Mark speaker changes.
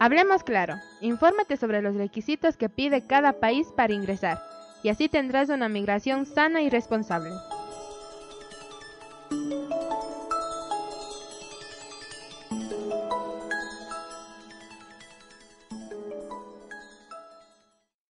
Speaker 1: Hablemos claro, infórmate sobre los requisitos que pide cada país para ingresar, y así tendrás una migración sana y responsable.